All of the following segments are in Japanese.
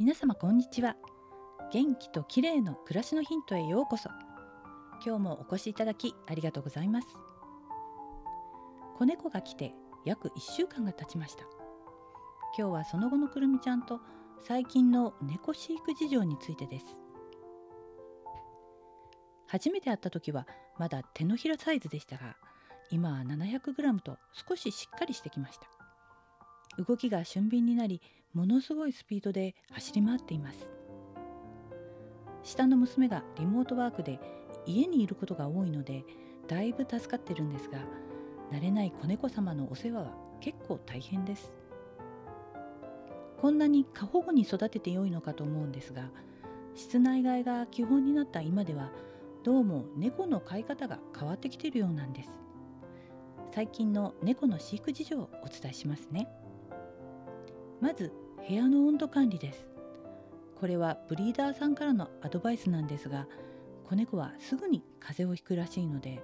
皆様こんにちは。元気と綺麗の暮らしのヒントへようこそ。今日もお越しいただきありがとうございます。子猫が来て約1週間が経ちました。今日はその後のくるみちゃんと最近の猫飼育事情についてです。初めて会った時はまだ手のひらサイズでしたが今は 700g と少ししっかりしてきました。動きが俊敏になりものすごいスピードで走り回っています。下の娘がリモートワークで家にいることが多いのでだいぶ助かってるんですが慣れない子猫様のお世話は結構大変です。こんなに過保護に育てて良いのかと思うんですが室内外が基本になった今ではどうも猫の飼い方が変わってきているようなんです。最近の猫の飼育事情をお伝えしますね。まず部屋の温度管理です。これはブリーダーさんからのアドバイスなんですが子猫はすぐに風邪をひくらしいので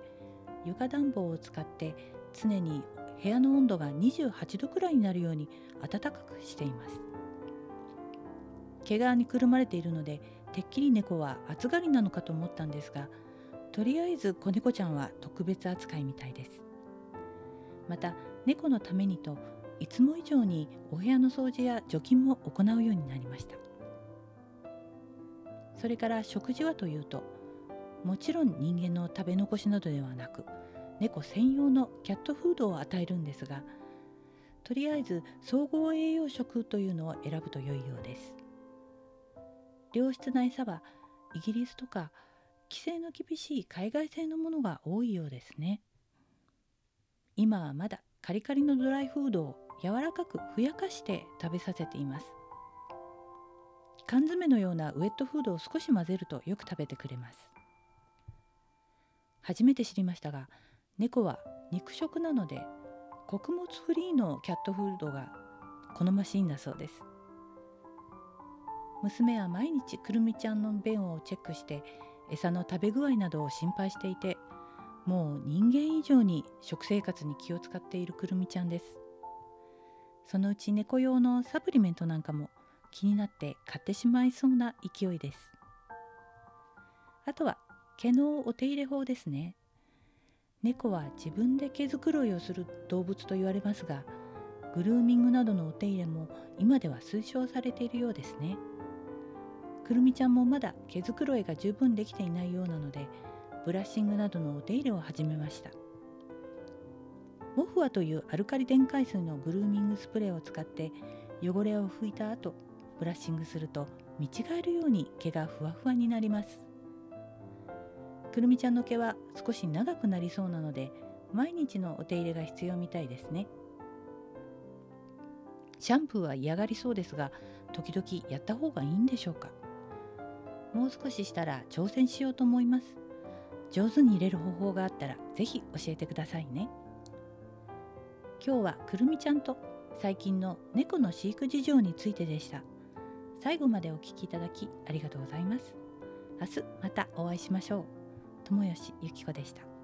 床暖房を使って常に部屋の温度が28度くらいになるように暖かくしています。毛皮にくるまれているのでてっきり猫は暑がりなのかと思ったんですがとりあえず子猫ちゃんは特別扱いみたいです。また猫のためにといつも以上にお部屋の掃除や除菌も行うようになりました。それから食事はというともちろん人間の食べ残しなどではなく猫専用のキャットフードを与えるんですがとりあえず総合栄養食というのを選ぶと良いようです。良質な餌はイギリスとか規制の厳しい海外製のものが多いようですね。今はまだカリカリのドライフードを柔らかくふやかして食べさせています。缶詰のようなウェットフードを少し混ぜるとよく食べてくれます。初めて知りましたが猫は肉食なので穀物フリーのキャットフードが好ましいんだそうです。娘は毎日くるみちゃんの便をチェックして餌の食べ具合などを心配していてもう人間以上に食生活に気を使っているくるみちゃんです。そのうち猫用のサプリメントなんかも気になって買ってしまいそうな勢いです。あとは毛のお手入れ法ですね。猫は自分で毛づくろいをする動物と言われますがグルーミングなどのお手入れも今では推奨されているようですね。くるみちゃんもまだ毛づくろいが十分できていないようなのでブラッシングなどのお手入れを始めました。モフアというアルカリ電解水のグルーミングスプレーを使って汚れを拭いた後ブラッシングすると見違えるように毛がふわふわになります。くるみちゃんの毛は少し長くなりそうなので毎日のお手入れが必要みたいですね。シャンプーは嫌がりそうですが時々やった方がいいんでしょうか。もう少ししたら挑戦しようと思います。上手に入れる方法があったら是非教えてくださいね。今日はくるみちゃんと最近の猫の飼育事情についてでした。最後までお聞きいただきありがとうございます。明日またお会いしましょう。友吉ゆき子でした。